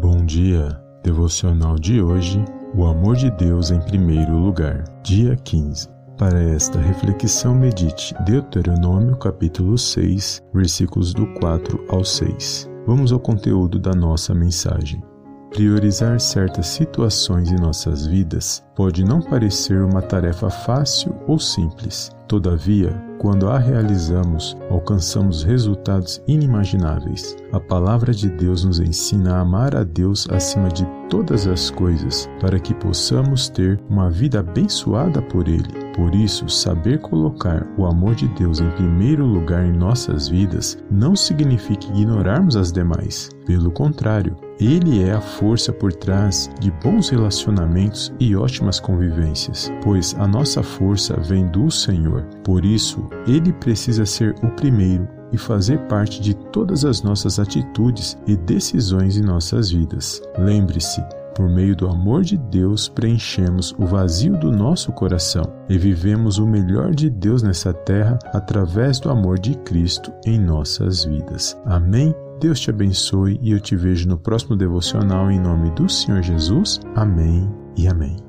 Bom dia, devocional de hoje, o amor de Deus em primeiro lugar, dia 15. Para esta reflexão, medite Deuteronômio capítulo 6, versículos do 4 ao 6. Vamos ao conteúdo da nossa mensagem. Priorizar certas situações em nossas vidas pode não parecer uma tarefa fácil ou simples. Todavia, quando a realizamos, alcançamos resultados inimagináveis. A palavra de Deus nos ensina a amar a Deus acima de todas as coisas, para que possamos ter uma vida abençoada por Ele. Por isso, saber colocar o amor de Deus em primeiro lugar em nossas vidas não significa ignorarmos as demais. Pelo contrário, ele é a força por trás de bons relacionamentos e ótimas convivências, pois a nossa força vem do Senhor. Por isso, ele precisa ser o primeiro e fazer parte de todas as nossas atitudes e decisões em nossas vidas. Lembre-se, por meio do amor de Deus, preenchemos o vazio do nosso coração e vivemos o melhor de Deus nessa terra através do amor de Cristo em nossas vidas. Amém? Deus te abençoe e eu te vejo no próximo devocional em nome do Senhor Jesus. Amém e amém.